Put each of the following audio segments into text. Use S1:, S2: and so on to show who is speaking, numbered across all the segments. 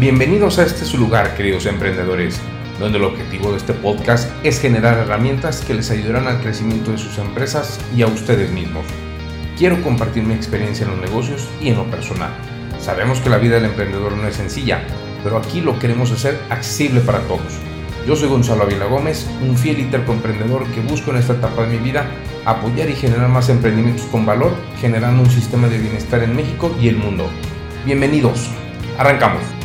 S1: Bienvenidos a este su lugar, queridos emprendedores, donde el objetivo de este podcast es generar herramientas que les ayudarán al crecimiento de sus empresas y a ustedes mismos. Quiero compartir mi experiencia en los negocios y en lo personal. Sabemos que la vida del emprendedor no es sencilla, pero aquí lo queremos hacer accesible para todos. Yo soy Gonzalo Avila Gómez, un fiel y emprendedor que busco en esta etapa de mi vida apoyar y generar más emprendimientos con valor, generando un sistema de bienestar en México y el mundo. Bienvenidos, arrancamos.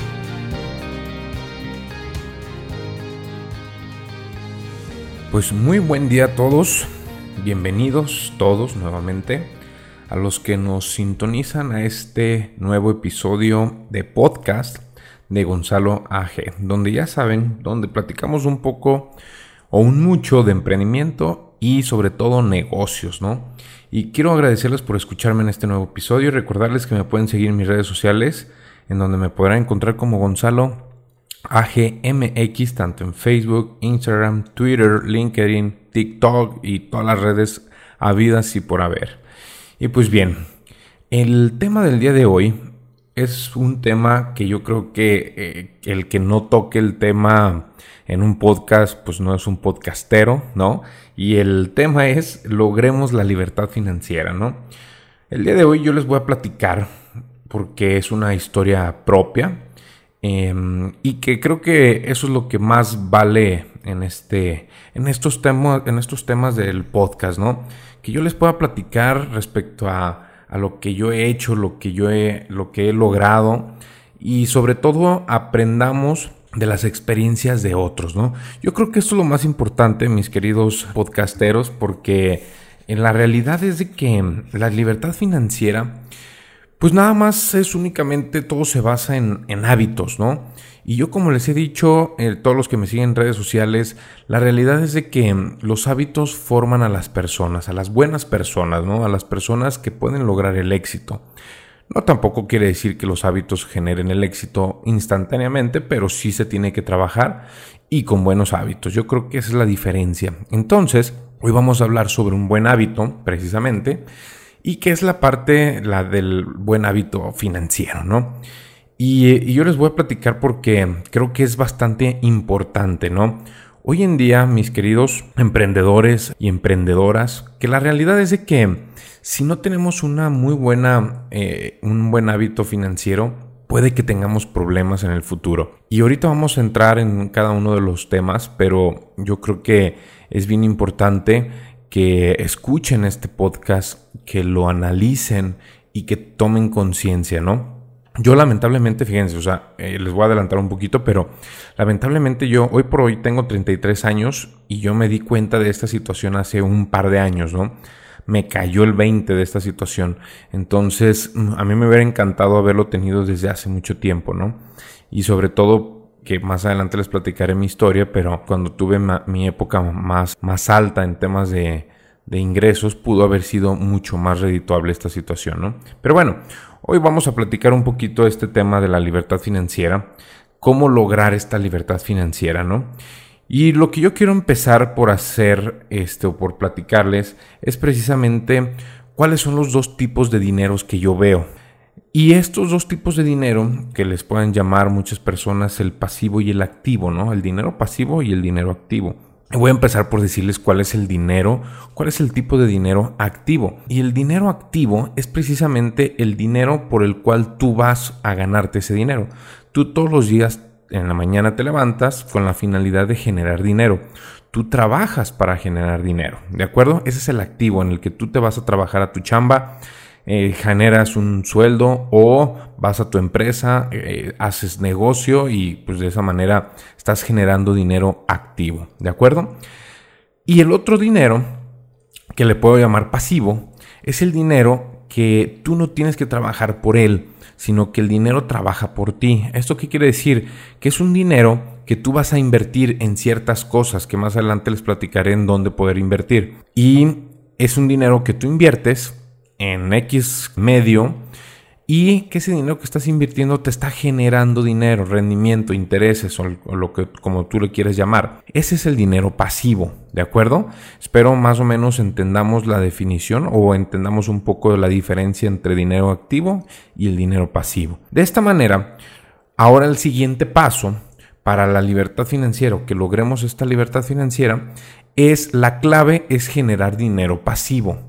S1: Pues muy buen día a todos, bienvenidos todos nuevamente a los que nos sintonizan a este nuevo episodio de podcast de Gonzalo AG, donde ya saben, donde platicamos un poco o un mucho de emprendimiento y sobre todo negocios, ¿no? Y quiero agradecerles por escucharme en este nuevo episodio y recordarles que me pueden seguir en mis redes sociales, en donde me podrán encontrar como Gonzalo AGMX, tanto en Facebook, Instagram, Twitter, LinkedIn, TikTok y todas las redes habidas y por haber. Y pues bien, el tema del día de hoy es un tema que yo creo que eh, el que no toque el tema en un podcast, pues no es un podcastero, ¿no? Y el tema es logremos la libertad financiera, ¿no? El día de hoy yo les voy a platicar porque es una historia propia Em, y que creo que eso es lo que más vale en, este, en, estos temas, en estos temas del podcast, ¿no? Que yo les pueda platicar respecto a, lo que yo he hecho, lo que yo he, lo que he logrado y sobre todo aprendamos de las experiencias de otros, ¿no? Yo creo que esto es lo más importante, mis queridos podcasteros, porque en la realidad es de que la libertad financiera pues nada más es únicamente, todo se basa en, hábitos, ¿no? Y yo como les he dicho, eh, todos los que me siguen en redes sociales, la realidad es de que mm, los hábitos forman a las personas, a las buenas personas, ¿no? A las personas que pueden lograr el éxito. No tampoco quiere decir que los hábitos generen el éxito instantáneamente, pero sí se tiene que trabajar y con buenos hábitos. Yo creo que esa es la diferencia. Entonces, hoy vamos a hablar sobre un buen hábito, precisamente, y que es la parte, la del buen hábito financiero, ¿no? Y, yo les voy a platicar porque creo que es bastante importante, ¿no? Hoy en día, mis queridos emprendedores y emprendedoras, que la realidad es de que si no tenemos una muy buena, eh, un buen hábito financiero, puede que tengamos problemas en el futuro. Y ahorita vamos a entrar en cada uno de los temas, pero yo creo que es bien importante que escuchen este podcast, que lo analicen y que tomen conciencia, ¿no? Yo lamentablemente, fíjense, o sea, eh, les voy a adelantar un poquito, pero lamentablemente yo hoy por hoy tengo 33 años y yo me di cuenta de esta situación hace un par de años, ¿no? Me cayó el 20 de esta situación. Entonces, a mí me hubiera encantado haberlo tenido desde hace mucho tiempo, ¿no? Y sobre todo que más adelante les platicaré mi historia, pero cuando tuve mi época más, más alta en temas de, de ingresos, pudo haber sido mucho más redituable esta situación, ¿no? Pero bueno, hoy vamos a platicar un poquito este tema de la libertad financiera, cómo lograr esta libertad financiera, ¿no? Y lo que yo quiero empezar por hacer, este, o por platicarles, es precisamente cuáles son los dos tipos de dineros que yo veo. Y estos dos tipos de dinero, que les pueden llamar muchas personas el pasivo y el activo, ¿no? El dinero pasivo y el dinero activo. Voy a empezar por decirles cuál es el dinero, cuál es el tipo de dinero activo. Y el dinero activo es precisamente el dinero por el cual tú vas a ganarte ese dinero. Tú todos los días en la mañana te levantas con la finalidad de generar dinero. Tú trabajas para generar dinero, ¿de acuerdo? Ese es el activo en el que tú te vas a trabajar a tu chamba eh, generas un sueldo o vas a tu empresa, eh, haces negocio y pues de esa manera estás generando dinero activo, ¿de acuerdo? Y el otro dinero, que le puedo llamar pasivo, es el dinero que tú no tienes que trabajar por él, sino que el dinero trabaja por ti. ¿Esto qué quiere decir? Que es un dinero que tú vas a invertir en ciertas cosas que más adelante les platicaré en dónde poder invertir. Y es un dinero que tú inviertes en X medio y que ese dinero que estás invirtiendo te está generando dinero, rendimiento, intereses o, lo que como tú le quieres llamar. Ese es el dinero pasivo, ¿de acuerdo? Espero más o menos entendamos la definición o entendamos un poco de la diferencia entre dinero activo y el dinero pasivo. De esta manera, Ahora el siguiente paso para la libertad financiera, que logremos esta libertad financiera, es la clave es generar dinero pasivo.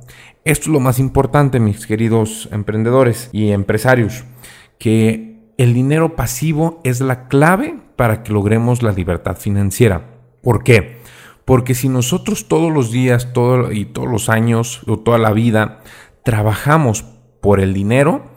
S1: Esto es lo más importante, mis queridos emprendedores y empresarios, que el dinero pasivo es la clave para que logremos la libertad financiera. ¿Por qué? Porque si nosotros todos los días todo, y todos los años o toda la vida trabajamos por el dinero,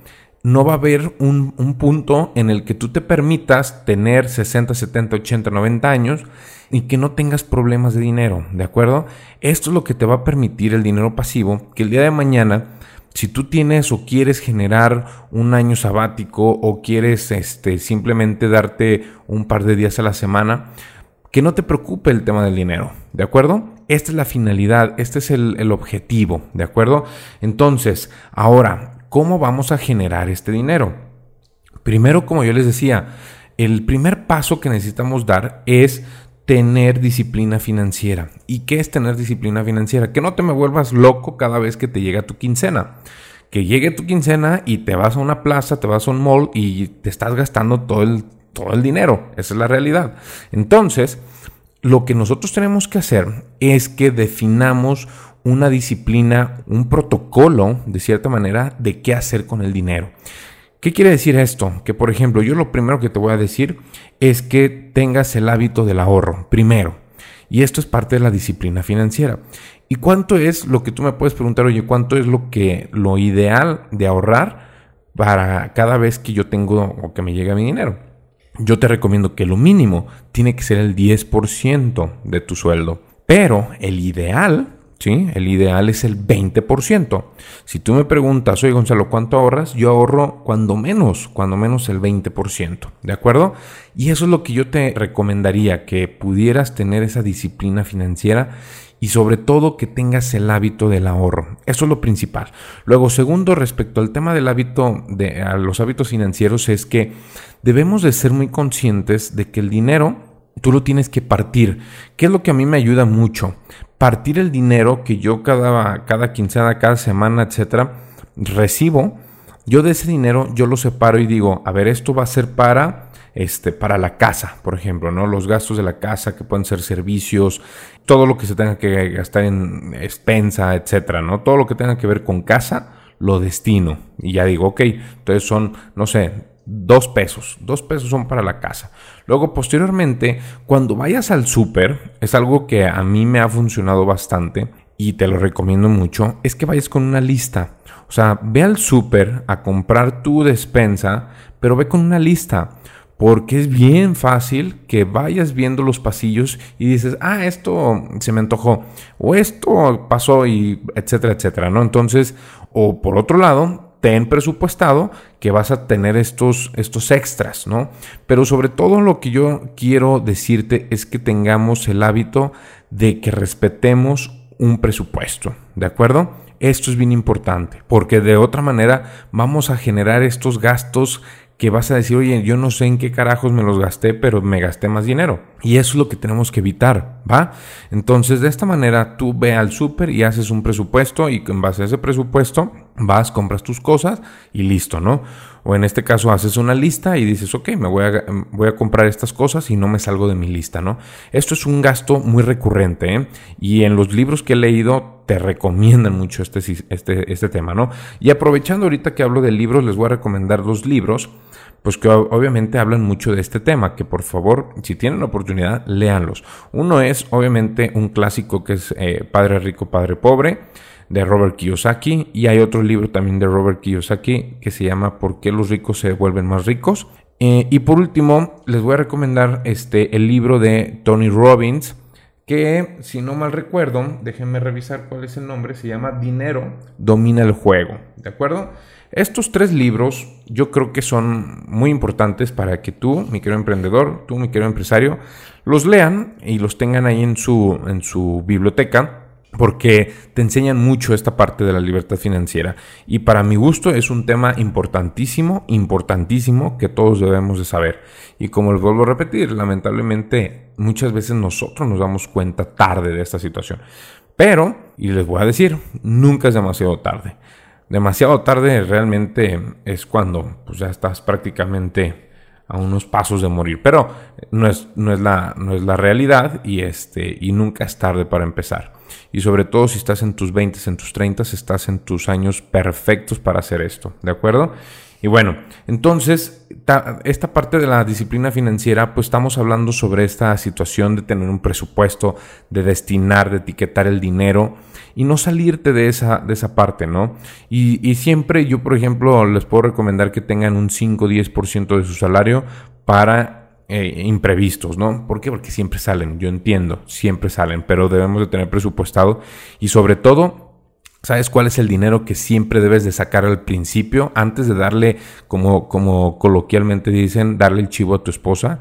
S1: no va a haber un, punto en el que tú te permitas tener 60, 70, 80, 90 años y que no tengas problemas de dinero, ¿de acuerdo? Esto es lo que te va a permitir el dinero pasivo, que el día de mañana, si tú tienes o quieres generar un año sabático o quieres este, simplemente darte un par de días a la semana, que no te preocupe el tema del dinero, ¿de acuerdo? Esta es la finalidad, este es el, el objetivo, ¿de acuerdo? Entonces, ahora, ¿Cómo vamos a generar este dinero? Primero, como yo les decía, el primer paso que necesitamos dar es tener disciplina financiera. ¿Y qué es tener disciplina financiera? Que no te me vuelvas loco cada vez que te llega tu quincena. Que llegue tu quincena y te vas a una plaza, te vas a un mall y te estás gastando todo el, todo el dinero. Esa es la realidad. Entonces, lo que nosotros tenemos que hacer es que definamos una disciplina, un protocolo, de cierta manera, de qué hacer con el dinero. ¿Qué quiere decir esto? Que, por ejemplo, yo lo primero que te voy a decir es que tengas el hábito del ahorro, primero. Y esto es parte de la disciplina financiera. ¿Y cuánto es lo que tú me puedes preguntar, oye, cuánto es lo que lo ideal de ahorrar para cada vez que yo tengo o que me llegue mi dinero? Yo te recomiendo que lo mínimo tiene que ser el 10% de tu sueldo. Pero el ideal ¿sí? El ideal es el 20%. Si tú me preguntas, oye Gonzalo, ¿cuánto ahorras? Yo ahorro cuando menos, cuando menos el 20%, ¿de acuerdo? Y eso es lo que yo te recomendaría, que pudieras tener esa disciplina financiera y sobre todo que tengas el hábito del ahorro. Eso es lo principal. Luego, segundo, respecto al tema del hábito de los hábitos financieros es que debemos de ser muy conscientes de que el dinero tú lo tienes que partir. ¿Qué es lo que a mí me ayuda mucho? Partir el dinero que yo cada, cada quincena, cada semana, etcétera, recibo. Yo de ese dinero yo lo separo y digo, a ver, esto va a ser para este para la casa, por ejemplo, ¿no? Los gastos de la casa que pueden ser servicios, todo lo que se tenga que gastar en expensa, etcétera, ¿no? Todo lo que tenga que ver con casa lo destino y ya digo, ok, entonces son, no sé, dos pesos. Dos pesos son para la casa. Luego, posteriormente, cuando vayas al súper, es algo que a mí me ha funcionado bastante y te lo recomiendo mucho, es que vayas con una lista. O sea, ve al súper a comprar tu despensa, pero ve con una lista. Porque es bien fácil que vayas viendo los pasillos y dices, ah, esto se me antojó, o esto pasó y etcétera, etcétera, ¿no? Entonces, o por otro lado, ten presupuestado que vas a tener estos, estos extras, ¿no? Pero sobre todo lo que yo quiero decirte es que tengamos el hábito de que respetemos un presupuesto, ¿de acuerdo? Esto es bien importante, porque de otra manera vamos a generar estos gastos que vas a decir, oye, yo no sé en qué carajos me los gasté, pero me gasté más dinero. Y eso es lo que tenemos que evitar, ¿va? Entonces, de esta manera, tú ve al súper y haces un presupuesto y en base a ese presupuesto vas, compras tus cosas y listo, ¿no? O en este caso haces una lista y dices, ok, me voy a, comprar estas cosas y no me salgo de mi lista, ¿no? Esto es un gasto muy recurrente, ¿eh? Y en los libros que he leído te recomiendan mucho este, este, este tema, ¿no? Y aprovechando ahorita que hablo de libros, les voy a recomendar dos libros pues que obviamente hablan mucho de este tema, que por favor, si tienen la oportunidad, léanlos. Uno es obviamente un clásico que es eh, Padre Rico, Padre Pobre, de Robert Kiyosaki, y hay otro libro también de Robert Kiyosaki que se llama ¿Por qué los ricos se vuelven más ricos? Eh, y por último, les voy a recomendar este, el libro de Tony Robbins, que si no mal recuerdo, déjenme revisar cuál es el nombre, se llama Dinero domina el juego, ¿de acuerdo? Estos tres libros yo creo que son muy importantes para que tú, mi querido emprendedor, tú, mi querido empresario, los lean y los tengan ahí en su, en su biblioteca porque te enseñan mucho esta parte de la libertad financiera y para mi gusto es un tema importantísimo, importantísimo que todos debemos de saber. Y como les vuelvo a repetir, lamentablemente muchas veces nosotros nos damos cuenta tarde de esta situación. Pero, y les voy a decir, nunca es demasiado tarde demasiado tarde realmente es cuando pues, ya estás prácticamente a unos pasos de morir. Pero no es, no es, la, no es la realidad y, este, y nunca es tarde para empezar. Y sobre todo si estás en tus 20, en tus 30, estás en tus años perfectos para hacer esto. ¿De acuerdo? Y bueno, entonces, esta parte de la disciplina financiera, pues estamos hablando sobre esta situación de tener un presupuesto, de destinar, de etiquetar el dinero y no salirte de esa, de esa parte, ¿no? Y, siempre yo, por ejemplo, les puedo recomendar que tengan un 5 10% de su salario para eh, imprevistos, ¿no? ¿Por qué? Porque siempre salen, yo entiendo, siempre salen, pero debemos de tener presupuestado y sobre todo ¿Sabes cuál es el dinero que siempre debes de sacar al principio antes de darle, como, como coloquialmente dicen, darle el chivo a tu esposa?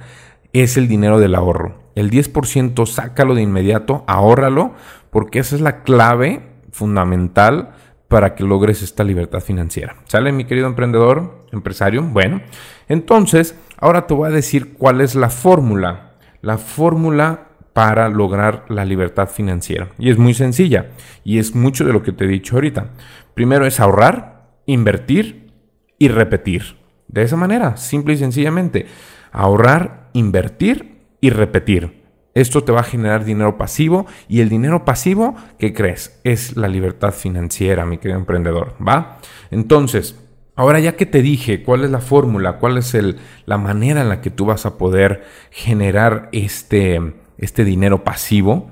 S1: Es el dinero del ahorro. El 10% sácalo de inmediato, ahórralo, porque esa es la clave fundamental para que logres esta libertad financiera. ¿Sale, mi querido emprendedor, empresario? Bueno, entonces, ahora te voy a decir cuál es la fórmula. La fórmula para lograr la libertad financiera. Y es muy sencilla y es mucho de lo que te he dicho ahorita. Primero es ahorrar, invertir y repetir. De esa manera, simple y sencillamente. Ahorrar, invertir y repetir. Esto te va a generar dinero pasivo y el dinero pasivo, ¿qué crees? Es la libertad financiera, mi querido emprendedor, ¿va? Entonces, ahora ya que te dije cuál es la fórmula, cuál es el, la manera en la que tú vas a poder generar este, este dinero pasivo,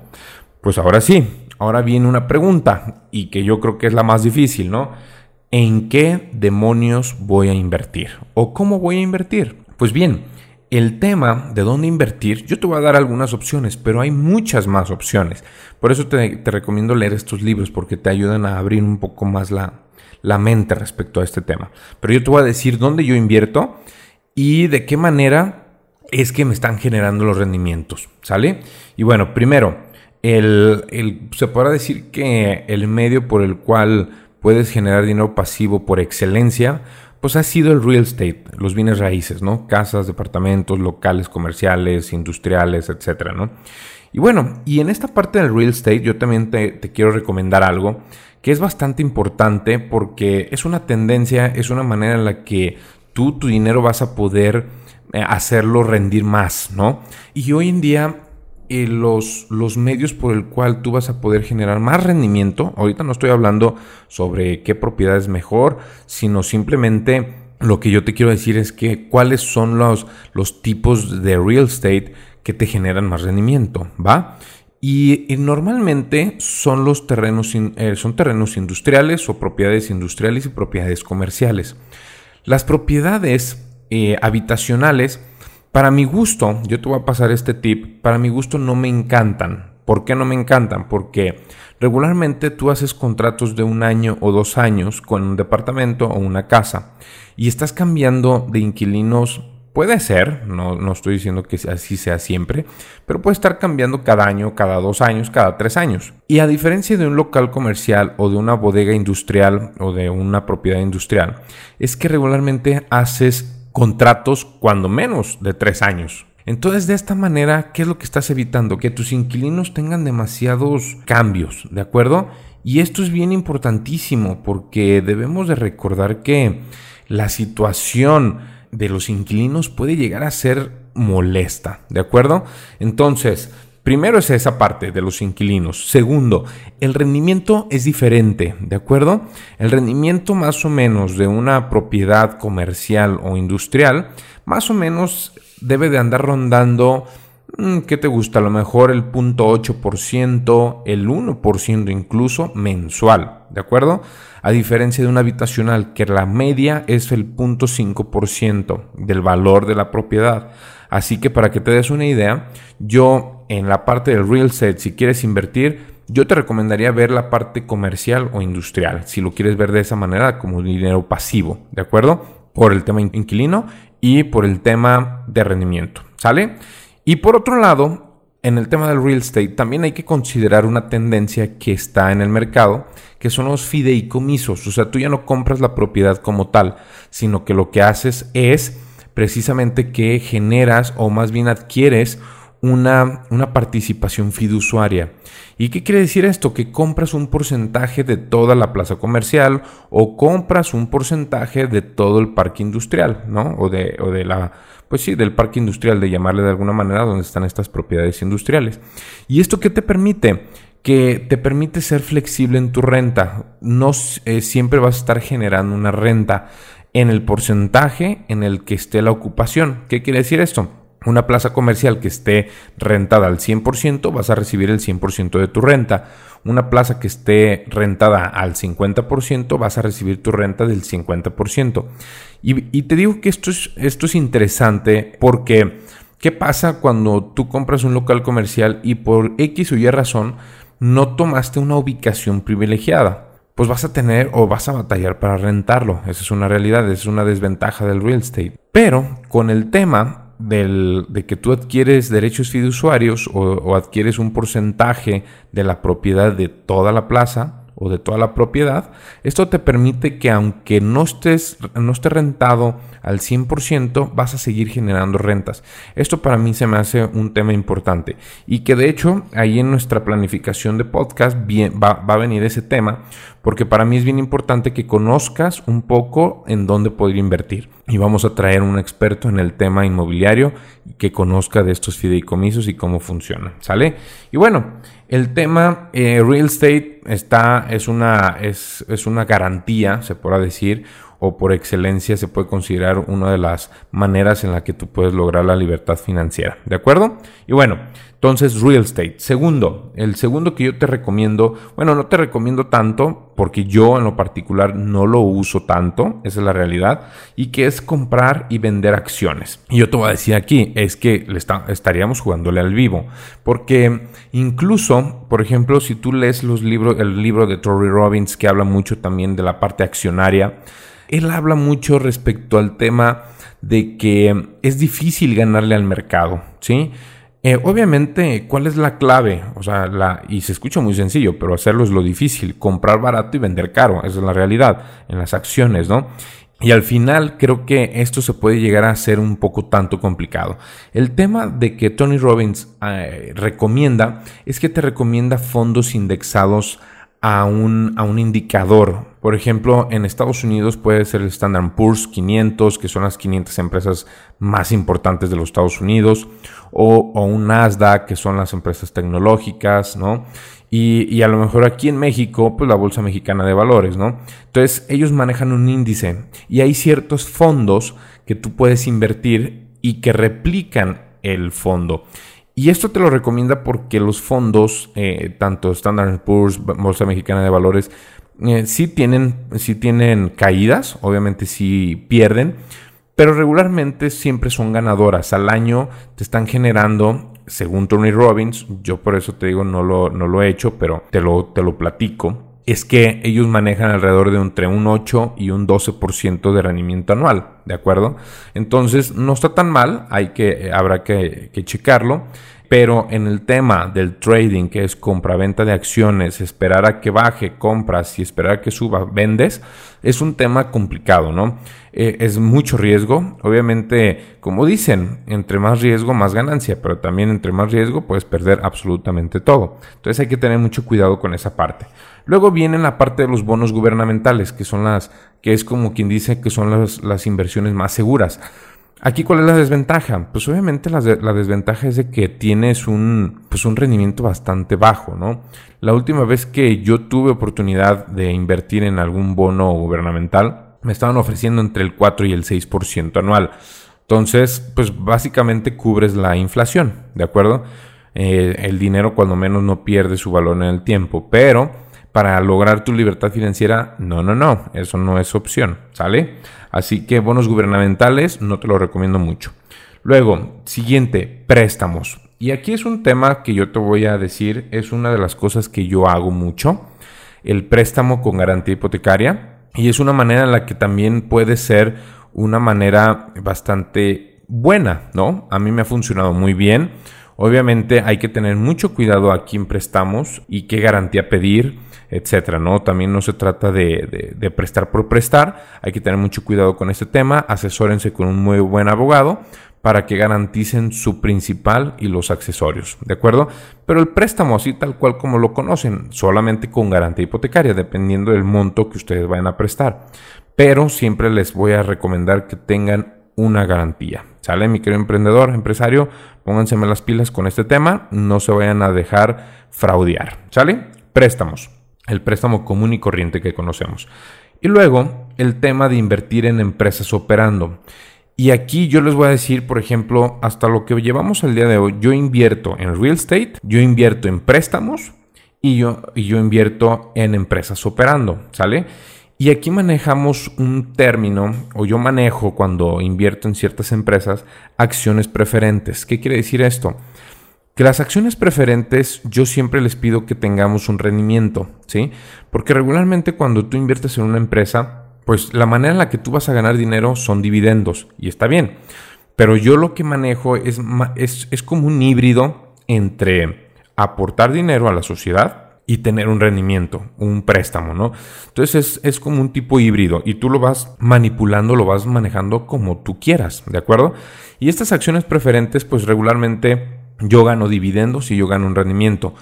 S1: pues ahora sí, ahora viene una pregunta y que yo creo que es la más difícil, ¿no? ¿En qué demonios voy a invertir? ¿O cómo voy a invertir? Pues bien, el tema de dónde invertir, yo te voy a dar algunas opciones, pero hay muchas más opciones. Por eso te, recomiendo leer estos libros porque te ayudan a abrir un poco más la, la mente respecto a este tema. Pero yo te voy a decir dónde yo invierto y de qué manera es que me están generando los rendimientos, ¿sale? Y bueno, primero, el, se podrá decir que el medio por el cual puedes generar dinero pasivo por excelencia, pues ha sido el real estate, los bienes raíces, ¿no? Casas, departamentos, locales comerciales, industriales, etcétera, ¿no? Y bueno, y en esta parte del real estate yo también te, te quiero recomendar algo que es bastante importante porque es una tendencia, es una manera en la que tú tu dinero vas a poder hacerlo rendir más, ¿no? Y hoy en día eh, los, los medios por el cual tú vas a poder generar más rendimiento, ahorita no estoy hablando sobre qué propiedad es mejor, sino simplemente lo que yo te quiero decir es que cuáles son los, los tipos de real estate que te generan más rendimiento, ¿va? Y, normalmente son los terrenos, eh, son terrenos industriales o propiedades industriales y propiedades comerciales. Las propiedades eh, habitacionales, para mi gusto, yo te voy a pasar este tip, para mi gusto no me encantan. ¿Por qué no me encantan? Porque regularmente tú haces contratos de un año o dos años con un departamento o una casa y estás cambiando de inquilinos Puede ser, no, no, estoy diciendo que así sea siempre, pero puede estar cambiando cada año, cada dos años, cada tres años. Y a diferencia de un local comercial o de una bodega industrial o de una propiedad industrial, es que regularmente haces contratos cuando menos de tres años. Entonces, de esta manera, ¿qué es lo que estás evitando? Que tus inquilinos tengan demasiados cambios, ¿de acuerdo? Y esto es bien importantísimo porque debemos de recordar que la situación de los inquilinos puede llegar a ser molesta, ¿de acuerdo? Entonces, Primero es esa parte de los inquilinos. Segundo, el rendimiento es diferente, ¿de acuerdo? El rendimiento más o menos de una propiedad comercial o industrial, más o menos debe de andar rondando, mm, ¿qué te gusta? A lo mejor el 0.8%, el 1% incluso mensual, ¿de acuerdo? A diferencia de una habitacional que la media es el 0.5% del valor de la propiedad. Así que para que te des una idea, yo en la parte del real estate, si quieres invertir, yo te recomendaría ver la parte comercial o industrial, si lo quieres ver de esa manera como dinero pasivo, ¿de acuerdo? Por el tema inquilino y por el tema de rendimiento, ¿sale? Y por otro lado, en el tema del real estate también hay que considerar una tendencia que está en el mercado, que son los fideicomisos, o sea, tú ya no compras la propiedad como tal, sino que lo que haces es precisamente que generas o más bien adquieres una, una participación fiduciaria. ¿Y qué quiere decir esto? Que compras un porcentaje de toda la plaza comercial o compras un porcentaje de todo el parque industrial, ¿no? O de, o de la, pues sí, del parque industrial, de llamarle de alguna manera, donde están estas propiedades industriales. ¿Y esto qué te permite? que te permite ser flexible en tu renta. No eh, siempre vas a estar generando una renta en el porcentaje en el que esté la ocupación. ¿Qué quiere decir esto? Una plaza comercial que esté rentada al 100% vas a recibir el 100% de tu renta. Una plaza que esté rentada al 50% vas a recibir tu renta del 50%. Y, te digo que esto es, esto es interesante porque ¿qué pasa cuando tú compras un local comercial y por X o Y razón no tomaste una ubicación privilegiada? Pues vas a tener o vas a batallar para rentarlo. Esa es una realidad, esa es una desventaja del real estate. Pero con el tema de que tú adquieres derechos fiduciarios o, o adquieres un porcentaje de la propiedad de toda la plaza, o de toda la propiedad, esto te permite que aunque no estés no esté rentado al 100%, vas a seguir generando rentas. Esto para mí se me hace un tema importante y que de hecho ahí en nuestra planificación de podcast bien, va, va a venir ese tema porque para mí es bien importante que conozcas un poco en dónde poder invertir. Y vamos a traer un experto en el tema inmobiliario que conozca de estos fideicomisos y cómo funcionan, ¿sale? Y bueno, el tema eh, real estate está, es, una, es, es una garantía, se podrá decir, o por excelencia se puede considerar una de las maneras en la que tú puedes lograr la libertad financiera. ¿De acuerdo? Y bueno, entonces real estate. Segundo, el segundo que yo te recomiendo, bueno, no te recomiendo tanto porque yo en lo particular no lo uso tanto, esa es la realidad, y que es comprar y vender acciones. Y yo te voy a decir aquí, es que le estaríamos jugándole al vivo, porque incluso, por ejemplo, si tú lees los libros, el libro de Tory Robbins que habla mucho también de la parte accionaria, él habla mucho respecto al tema de que es difícil ganarle al mercado, ¿sí? Eh, obviamente, ¿cuál es la clave? O sea, y se escucha muy sencillo, pero hacerlo es lo difícil. Comprar barato y vender caro, esa es la realidad en las acciones, ¿no? Y al final creo que esto se puede llegar a ser un poco tanto complicado. El tema de que Tony Robbins eh, recomienda es que te recomienda fondos indexados a un, a un indicador. Por ejemplo, en Estados Unidos puede ser el Standard Poor's 500, que son las 500 empresas más importantes de los Estados Unidos, o, un Nasdaq, que son las empresas tecnológicas, ¿no? Y, y, a lo mejor aquí en México, pues la Bolsa Mexicana de Valores, ¿no? Entonces, ellos manejan un índice y hay ciertos fondos que tú puedes invertir y que replican el fondo. Y esto te lo recomienda porque los fondos, eh, tanto Standard Poor's, Bolsa Mexicana de Valores, eh, sí, tienen, sí tienen caídas, obviamente sí pierden, pero regularmente siempre son ganadoras. Al año te están generando, según Tony Robbins, yo por eso te digo, no lo, no lo he hecho, pero te lo, te lo platico es que ellos manejan alrededor de entre un 8 y un 12% de rendimiento anual, ¿de acuerdo? Entonces no está tan mal, hay que, habrá que, que checarlo. Pero en el tema del trading, que es compra-venta de acciones, esperar a que baje, compras y esperar a que suba, vendes, es un tema complicado, ¿no? Eh, es mucho riesgo. Obviamente, como dicen, entre más riesgo, más ganancia, pero también entre más riesgo puedes perder absolutamente todo. Entonces hay que tener mucho cuidado con esa parte. Luego viene la parte de los bonos gubernamentales, que son las, que es como quien dice que son las, las inversiones más seguras. Aquí, ¿cuál es la desventaja? Pues obviamente la, desventaja es de que tienes un, pues un rendimiento bastante bajo, ¿no? La última vez que yo tuve oportunidad de invertir en algún bono gubernamental, me estaban ofreciendo entre el 4 y el 6% anual. Entonces, pues básicamente cubres la inflación, ¿de acuerdo? Eh, el dinero cuando menos no pierde su valor en el tiempo, pero para lograr tu libertad financiera, no, no, no, eso no es opción, ¿sale? Así que bonos gubernamentales no te lo recomiendo mucho. Luego, siguiente, préstamos. Y aquí es un tema que yo te voy a decir, es una de las cosas que yo hago mucho, el préstamo con garantía hipotecaria. Y es una manera en la que también puede ser una manera bastante buena, ¿no? A mí me ha funcionado muy bien. Obviamente hay que tener mucho cuidado a quién prestamos y qué garantía pedir etcétera, ¿no? También no se trata de, prestar por prestar, hay que tener mucho cuidado con este tema, asesórense con un muy buen abogado para que garanticen su principal y los accesorios, ¿de acuerdo? Pero el préstamo así tal cual como lo conocen, solamente con garantía hipotecaria, dependiendo del monto que ustedes vayan a prestar. Pero siempre les voy a recomendar que tengan una garantía. ¿Sale, mi querido emprendedor, empresario? Pónganse las pilas con este tema, no se vayan a dejar fraudear. ¿Sale? Préstamos. El préstamo común y corriente que conocemos. Y luego, el tema de invertir en empresas operando. Y aquí yo les voy a decir, por ejemplo, hasta lo que llevamos al día de hoy, yo invierto en real estate, yo invierto en préstamos y yo, y yo invierto en empresas operando, ¿sale? Y aquí manejamos un término, o yo manejo cuando invierto en ciertas empresas, acciones preferentes. ¿Qué quiere decir esto? Que las acciones preferentes yo siempre les pido que tengamos un rendimiento, ¿sí? Porque regularmente cuando tú inviertes en una empresa, pues la manera en la que tú vas a ganar dinero son dividendos y está bien. Pero yo lo que manejo es, es, como un híbrido entre aportar dinero a la sociedad y tener un rendimiento, un préstamo, ¿no? Entonces es, es, como un tipo híbrido y tú lo vas manipulando, lo vas manejando como tú quieras, ¿de acuerdo? Y estas acciones preferentes, pues regularmente yo gano dividendos y yo gano un rendimiento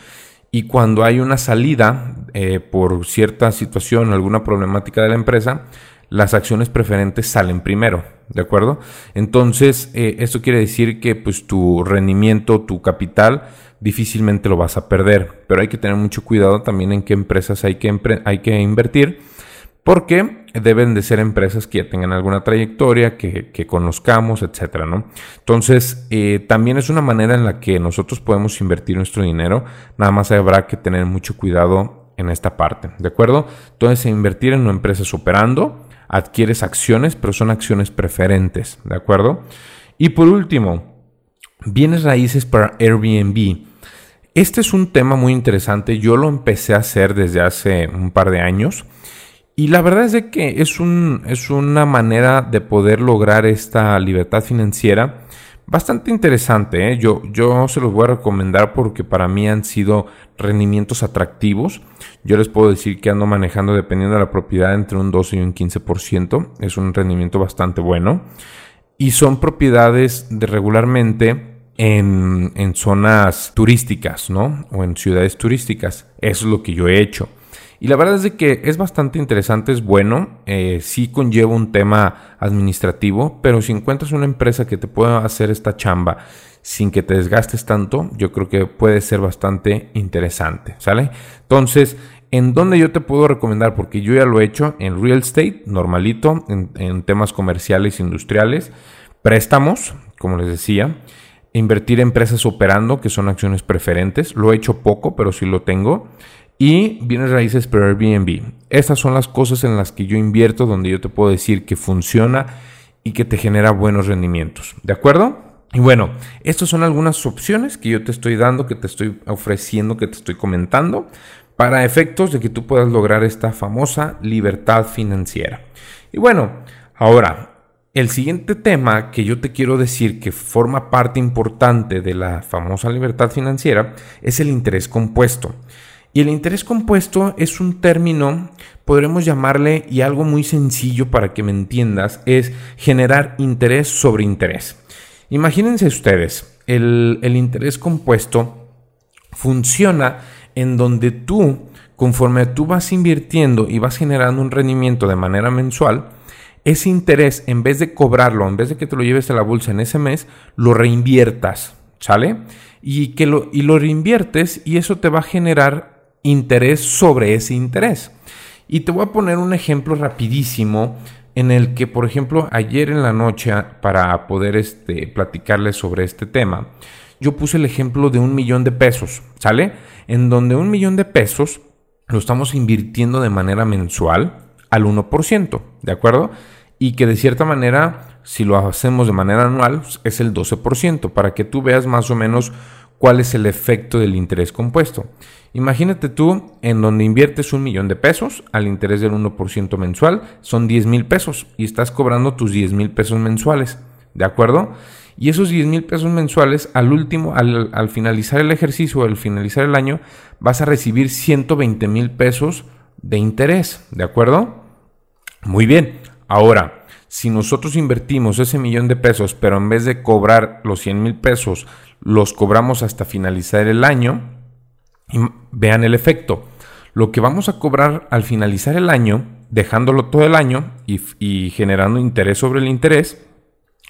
S1: y cuando hay una salida eh, por cierta situación, alguna problemática de la empresa, las acciones preferentes salen primero, ¿de acuerdo? Entonces, eh, esto quiere decir que pues tu rendimiento, tu capital, difícilmente lo vas a perder, pero hay que tener mucho cuidado también en qué empresas hay que, hay que invertir porque deben de ser empresas que tengan alguna trayectoria, que, conozcamos, etcétera, ¿no? Entonces, eh, también es una manera en la que nosotros podemos invertir nuestro dinero, nada más habrá que tener mucho cuidado en esta parte, ¿de acuerdo? Entonces, invertir en una empresa operando, adquieres acciones, pero son acciones preferentes, ¿de acuerdo? Y por último, bienes raíces para Airbnb. Este es un tema muy interesante, yo lo empecé a hacer desde hace un par de años y la verdad es de que es, un, es una manera de poder lograr esta libertad financiera bastante interesante. ¿eh? Yo, yo se los voy a recomendar porque para mí han sido rendimientos atractivos. Yo les puedo decir que ando manejando dependiendo de la propiedad entre un 12 y un 15%. Es un rendimiento bastante bueno. Y son propiedades de regularmente en, en zonas turísticas, ¿no? O en ciudades turísticas. Eso es lo que yo he hecho. Y la verdad es de que es bastante interesante, es bueno, eh, sí conlleva un tema administrativo, pero si encuentras una empresa que te pueda hacer esta chamba sin que te desgastes tanto, yo creo que puede ser bastante interesante, ¿sale? Entonces, ¿en dónde yo te puedo recomendar? Porque yo ya lo he hecho en real estate, normalito, en, en temas comerciales, industriales, préstamos, como les decía, invertir en empresas operando, que son acciones preferentes, lo he hecho poco, pero sí lo tengo y bienes raíces por Airbnb. Estas son las cosas en las que yo invierto, donde yo te puedo decir que funciona y que te genera buenos rendimientos. ¿De acuerdo? Y bueno, estas son algunas opciones que yo te estoy dando, que te estoy ofreciendo, que te estoy comentando, para efectos de que tú puedas lograr esta famosa libertad financiera. Y bueno, ahora, el siguiente tema que yo te quiero decir que forma parte importante de la famosa libertad financiera es el interés compuesto. Y el interés compuesto es un término, podremos llamarle, y algo muy sencillo para que me entiendas, es generar interés sobre interés. Imagínense ustedes, el, el interés compuesto funciona en donde tú, conforme tú vas invirtiendo y vas generando un rendimiento de manera mensual, ese interés, en vez de cobrarlo, en vez de que te lo lleves a la bolsa en ese mes, lo reinviertas, ¿sale? Y, que lo, y lo reinviertes y eso te va a generar interés sobre ese interés. Y te voy a poner un ejemplo rapidísimo en el que, por ejemplo, ayer en la noche, para poder este, platicarles sobre este tema, yo puse el ejemplo de un millón de pesos, ¿sale? En donde un millón de pesos lo estamos invirtiendo de manera mensual al 1%, ¿de acuerdo? Y que de cierta manera, si lo hacemos de manera anual, es el 12%, para que tú veas más o menos cuál es el efecto del interés compuesto. Imagínate tú en donde inviertes un millón de pesos al interés del 1% mensual, son 10 mil pesos y estás cobrando tus 10 mil pesos mensuales, ¿de acuerdo? Y esos 10 mil pesos mensuales, al último, al, al, finalizar el ejercicio, al finalizar el año, vas a recibir 120 mil pesos de interés, ¿de acuerdo? Muy bien, ahora, si nosotros invertimos ese millón de pesos, pero en vez de cobrar los 100 mil pesos, los cobramos hasta finalizar el año, vean el efecto. Lo que vamos a cobrar al finalizar el año, dejándolo todo el año y, y generando interés sobre el interés,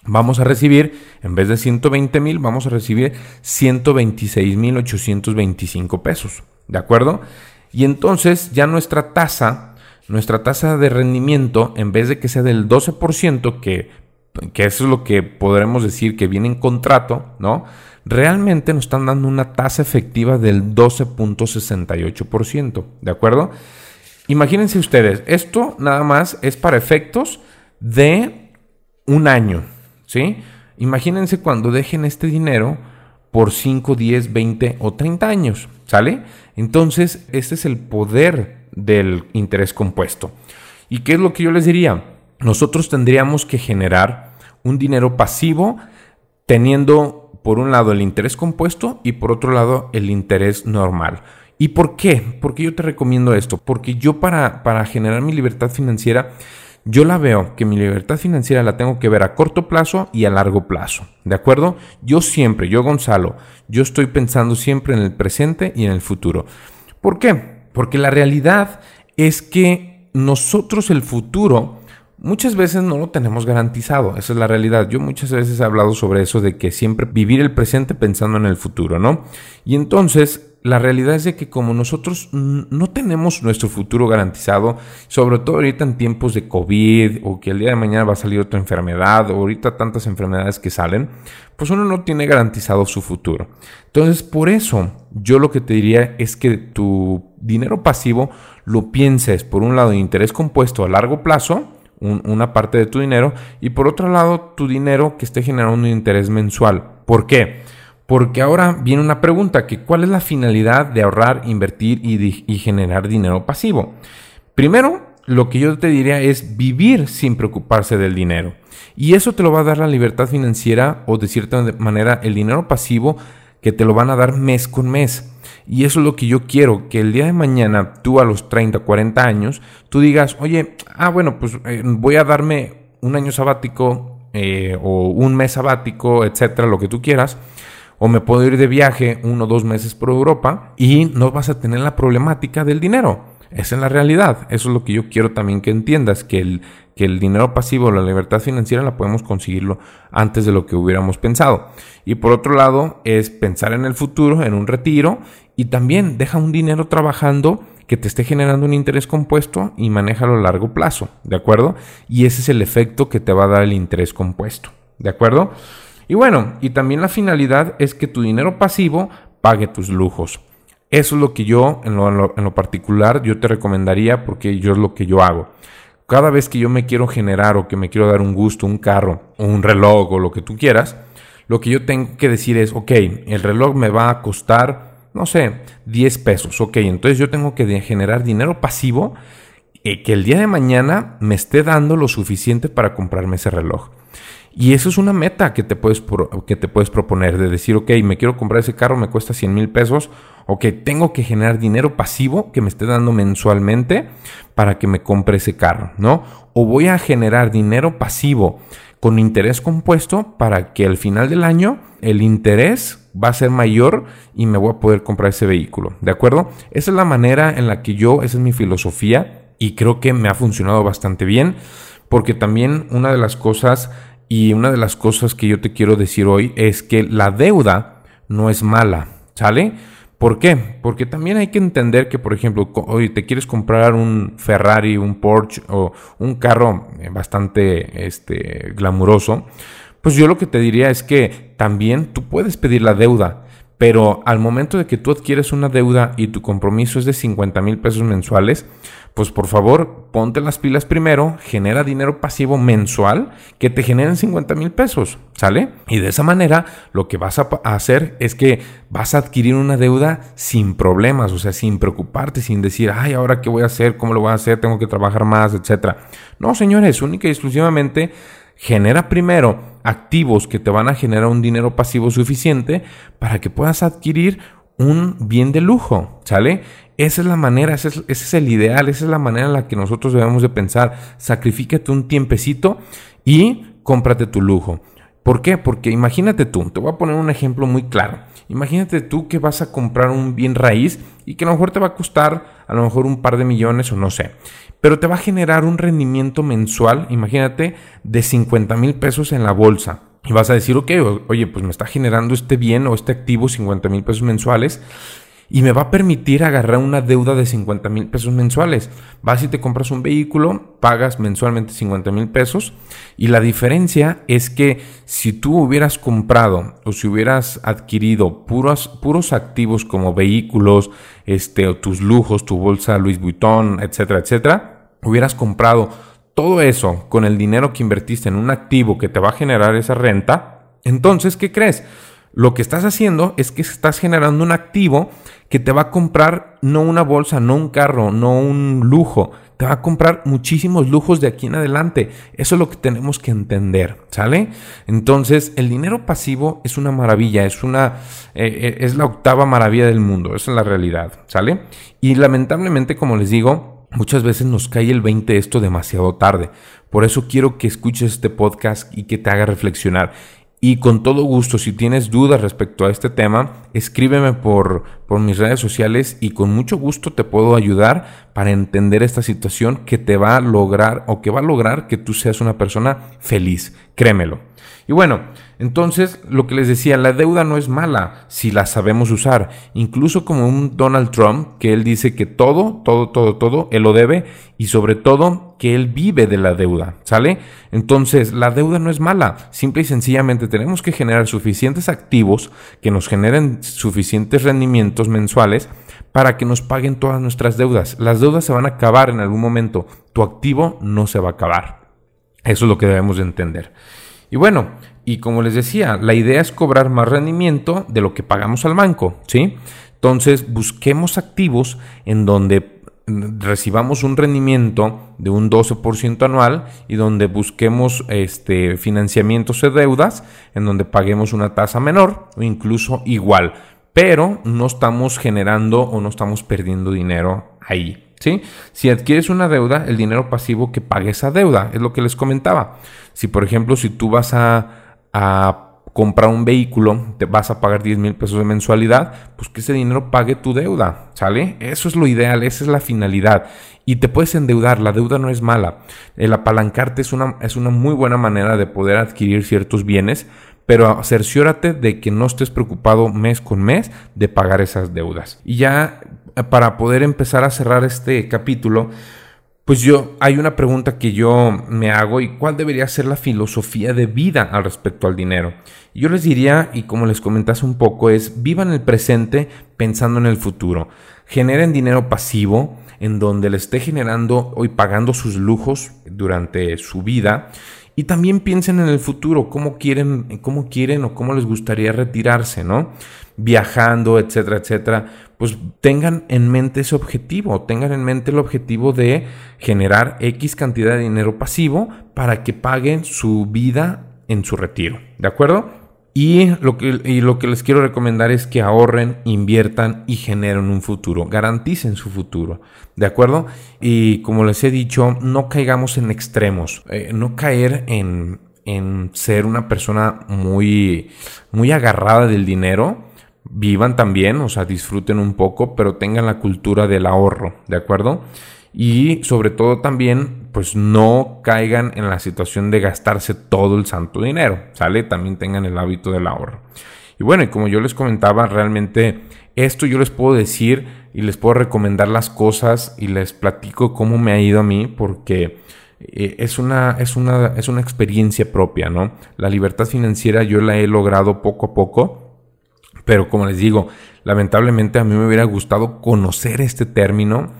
S1: vamos a recibir, en vez de 120 mil, vamos a recibir 126 mil 825 pesos. ¿De acuerdo? Y entonces ya nuestra tasa, nuestra tasa de rendimiento, en vez de que sea del 12%, que, que eso es lo que podremos decir que viene en contrato, ¿no? Realmente nos están dando una tasa efectiva del 12.68%. ¿De acuerdo? Imagínense ustedes, esto nada más es para efectos de un año. ¿sí? Imagínense cuando dejen este dinero por 5, 10, 20 o 30 años, ¿sale? Entonces, este es el poder del interés compuesto. ¿Y qué es lo que yo les diría? Nosotros tendríamos que generar un dinero pasivo teniendo por un lado el interés compuesto y por otro lado el interés normal. ¿Y por qué? Porque yo te recomiendo esto? Porque yo para, para generar mi libertad financiera yo la veo que mi libertad financiera la tengo que ver a corto plazo y a largo plazo. ¿De acuerdo? Yo siempre, yo Gonzalo, yo estoy pensando siempre en el presente y en el futuro. ¿Por qué? Porque la realidad es que nosotros el futuro muchas veces no lo tenemos garantizado. Esa es la realidad. Yo muchas veces he hablado sobre eso de que siempre vivir el presente pensando en el futuro, ¿no? Y entonces la realidad es de que como nosotros no tenemos nuestro futuro garantizado, sobre todo ahorita en tiempos de COVID o que el día de mañana va a salir otra enfermedad o ahorita tantas enfermedades que salen, pues uno no tiene garantizado su futuro. Entonces, por eso yo lo que te diría es que tu dinero pasivo lo pienses por un lado en interés compuesto a largo plazo, una parte de tu dinero, y por otro lado tu dinero que esté generando un interés mensual. ¿Por qué? Porque ahora viene una pregunta, que ¿cuál es la finalidad de ahorrar, invertir y, generar dinero pasivo? Primero, lo que yo te diría es vivir sin preocuparse del dinero. Y eso te lo va a dar la libertad financiera o de cierta manera el dinero pasivo que te lo van a dar mes con mes. Y eso es lo que yo quiero, que el día de mañana tú a los 30, 40 años, tú digas, oye, ah, bueno, pues eh, voy a darme un año sabático eh, o un mes sabático, etcétera, lo que tú quieras o me puedo ir de viaje uno o dos meses por Europa y no vas a tener la problemática del dinero. Esa es la realidad. Eso es lo que yo quiero también que entiendas, que el, que el dinero pasivo, la libertad financiera, la podemos conseguirlo antes de lo que hubiéramos pensado. Y por otro lado, es pensar en el futuro, en un retiro, y también deja un dinero trabajando que te esté generando un interés compuesto y manéjalo a largo plazo, ¿de acuerdo? Y ese es el efecto que te va a dar el interés compuesto, ¿de acuerdo? Y bueno, y también la finalidad es que tu dinero pasivo pague tus lujos. Eso es lo que yo, en lo, particular, yo te recomendaría porque yo es lo que yo hago. Cada vez que yo me quiero generar o que me quiero dar un gusto, un carro o un reloj o lo que tú quieras, lo que yo tengo que decir es, ok, el reloj me va a costar, no sé, 10 pesos. Ok, entonces yo tengo que generar dinero pasivo eh, que el día de mañana me esté dando lo suficiente para comprarme ese reloj. Y eso es una meta que te, puedes que te puedes proponer, de decir, ok, me quiero comprar ese carro, me cuesta 100 mil pesos, ok, tengo que generar dinero pasivo que me esté dando mensualmente para que me compre ese carro, ¿no? O voy a generar dinero pasivo con interés compuesto para que al final del año el interés va a ser mayor y me voy a poder comprar ese vehículo, ¿de acuerdo? Esa es la manera en la que yo, esa es mi filosofía y creo que me ha funcionado bastante bien porque también una de las cosas y una de las cosas que yo te quiero decir hoy es que la deuda no es mala, ¿sale? ¿Por qué? Porque también hay que entender que, por ejemplo, hoy te quieres comprar un Ferrari, un Porsche o un carro eh, bastante este, glamuroso, pues yo lo que te diría es que también tú puedes pedir la deuda, pero al momento de que tú adquieres una deuda y tu compromiso es de 50 mil pesos mensuales, pues por favor ponte las pilas primero, genera dinero pasivo mensual que te generen 50 mil pesos, ¿sale? Y de esa manera lo que vas a hacer es que vas a adquirir una deuda sin problemas, o sea, sin preocuparte, sin decir, ay, ahora qué voy a hacer, cómo lo voy a hacer, tengo que trabajar más, etcétera. No, señores, única y exclusivamente genera primero activos que te van a generar un dinero pasivo suficiente para que puedas adquirir un bien de lujo, ¿sale? Esa es la manera, ese es, el ideal, esa es la manera en la que nosotros debemos de pensar. Sacrifícate un tiempecito y cómprate tu lujo. ¿Por qué? Porque imagínate tú, te voy a poner un ejemplo muy claro. Imagínate tú que vas a comprar un bien raíz y que a lo mejor te va a costar a lo mejor un par de millones o no sé. Pero te va a generar un rendimiento mensual, imagínate, de 50 mil pesos en la bolsa. Y vas a decir, ok, oye, pues me está generando este bien o este activo 50 mil pesos mensuales y me va a permitir agarrar una deuda de 50 mil pesos mensuales. Vas y te compras un vehículo, pagas mensualmente 50 mil pesos y la diferencia es que si tú hubieras comprado o si hubieras adquirido puros, puros activos como vehículos, este, tus lujos, tu bolsa Louis Vuitton, etcétera, etcétera, hubieras comprado todo eso con el dinero que invertiste en un activo que te va a generar esa renta, entonces, ¿qué crees? Lo que estás haciendo es que estás generando un activo que te va a comprar no una bolsa, no un carro, no un lujo, te va a comprar muchísimos lujos de aquí en adelante. Eso es lo que tenemos que entender, ¿sale? Entonces, el dinero pasivo es una maravilla, es una eh, eh, es la octava maravilla del mundo, esa es la realidad, ¿sale? Y lamentablemente, como les digo, muchas veces nos cae el 20 esto demasiado tarde. Por eso quiero que escuches este podcast y que te haga reflexionar. Y con todo gusto, si tienes dudas respecto a este tema, escríbeme por, por mis redes sociales y con mucho gusto te puedo ayudar para entender esta situación que te va a lograr o que va a lograr que tú seas una persona feliz. Créemelo. Y bueno, entonces lo que les decía, la deuda no es mala si la sabemos usar. Incluso como un Donald Trump, que él dice que todo, todo, todo, todo, él lo debe y sobre todo que él vive de la deuda, ¿sale? Entonces, la deuda no es mala. Simple y sencillamente tenemos que generar suficientes activos que nos generen suficientes rendimientos mensuales para que nos paguen todas nuestras deudas. Las deudas se van a acabar en algún momento. Tu activo no se va a acabar. Eso es lo que debemos de entender. Y bueno, y como les decía, la idea es cobrar más rendimiento de lo que pagamos al banco, ¿sí? Entonces, busquemos activos en donde recibamos un rendimiento de un 12% anual y donde busquemos este financiamientos de deudas en donde paguemos una tasa menor o incluso igual, pero no estamos generando o no estamos perdiendo dinero ahí. ¿Sí? Si adquieres una deuda, el dinero pasivo que pague esa deuda, es lo que les comentaba. Si por ejemplo, si tú vas a, comprar un vehículo, te vas a pagar 10 mil pesos de mensualidad, pues que ese dinero pague tu deuda, ¿sale? Eso es lo ideal, esa es la finalidad. Y te puedes endeudar, la deuda no es mala. El apalancarte es una, es una muy buena manera de poder adquirir ciertos bienes, pero cerciórate de que no estés preocupado mes con mes de pagar esas deudas. Y ya eh, para poder empezar a cerrar este capítulo, pues yo, hay una pregunta que yo me hago y cuál debería ser la filosofía de vida al respecto al dinero. Yo les diría, y como les comentase un poco, es vivan el presente pensando en el futuro. Generen dinero pasivo en donde le esté generando y pagando sus lujos durante su vida. Y también piensen en el futuro, cómo quieren, cómo quieren o cómo les gustaría retirarse, ¿no? Viajando, etcétera, etcétera pues tengan en mente ese objetivo, tengan en mente el objetivo de generar X cantidad de dinero pasivo para que paguen su vida en su retiro, ¿de acuerdo? Y lo, que, y lo que les quiero recomendar es que ahorren, inviertan y generen un futuro, garanticen su futuro, ¿de acuerdo? Y como les he dicho, no caigamos en extremos, eh, no caer en, en ser una persona muy, muy agarrada del dinero, vivan también, o sea, disfruten un poco, pero tengan la cultura del ahorro, ¿de acuerdo? Y sobre todo también, pues no caigan en la situación de gastarse todo el santo dinero, ¿sale? También tengan el hábito del ahorro. Y bueno, y como yo les comentaba, realmente esto yo les puedo decir y les puedo recomendar las cosas y les platico cómo me ha ido a mí porque eh, es una, es una, es una experiencia propia, ¿no? La libertad financiera yo la he logrado poco a poco pero como les digo, lamentablemente a mí me hubiera gustado conocer este término,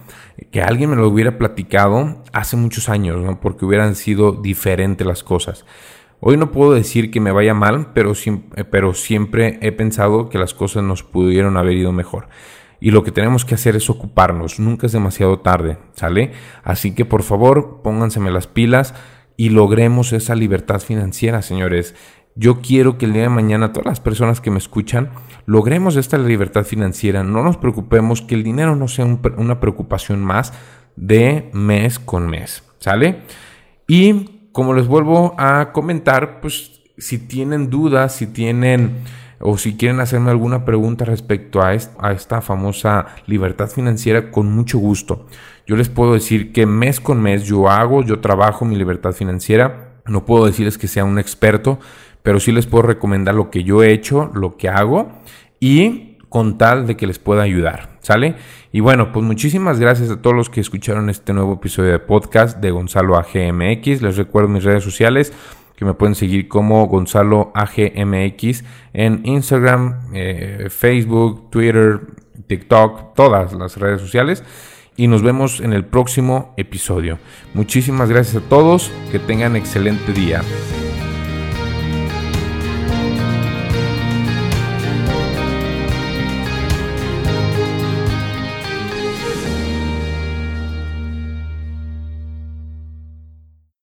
S1: que alguien me lo hubiera platicado hace muchos años, porque hubieran sido diferentes las cosas. Hoy no puedo decir que me vaya mal, pero, pero siempre he pensado que las cosas nos pudieron haber ido mejor. Y lo que tenemos que hacer es ocuparnos, nunca es demasiado tarde, ¿sale? Así que por favor, pónganseme las pilas y logremos esa libertad financiera, señores. Yo quiero que el día de mañana todas las personas que me escuchan logremos esta libertad financiera. No nos preocupemos que el dinero no sea una preocupación más de mes con mes. ¿Sale? Y como les vuelvo a comentar, pues si tienen dudas, si tienen o si quieren hacerme alguna pregunta respecto a, esta famosa libertad financiera, con mucho gusto. Yo les puedo decir que mes con mes yo hago, yo trabajo mi libertad financiera. No puedo decirles que sea un experto, pero sí les puedo recomendar lo que yo he hecho, lo que hago y con tal de que les pueda ayudar, ¿sale? Y bueno, pues muchísimas gracias a todos los que escucharon este nuevo episodio de podcast de Gonzalo AGMX. Les recuerdo mis redes sociales que me pueden seguir como Gonzalo AGMX en Instagram, eh, Facebook, Twitter, TikTok, todas las redes sociales. Y nos vemos en el próximo episodio. Muchísimas gracias a todos, que tengan excelente día.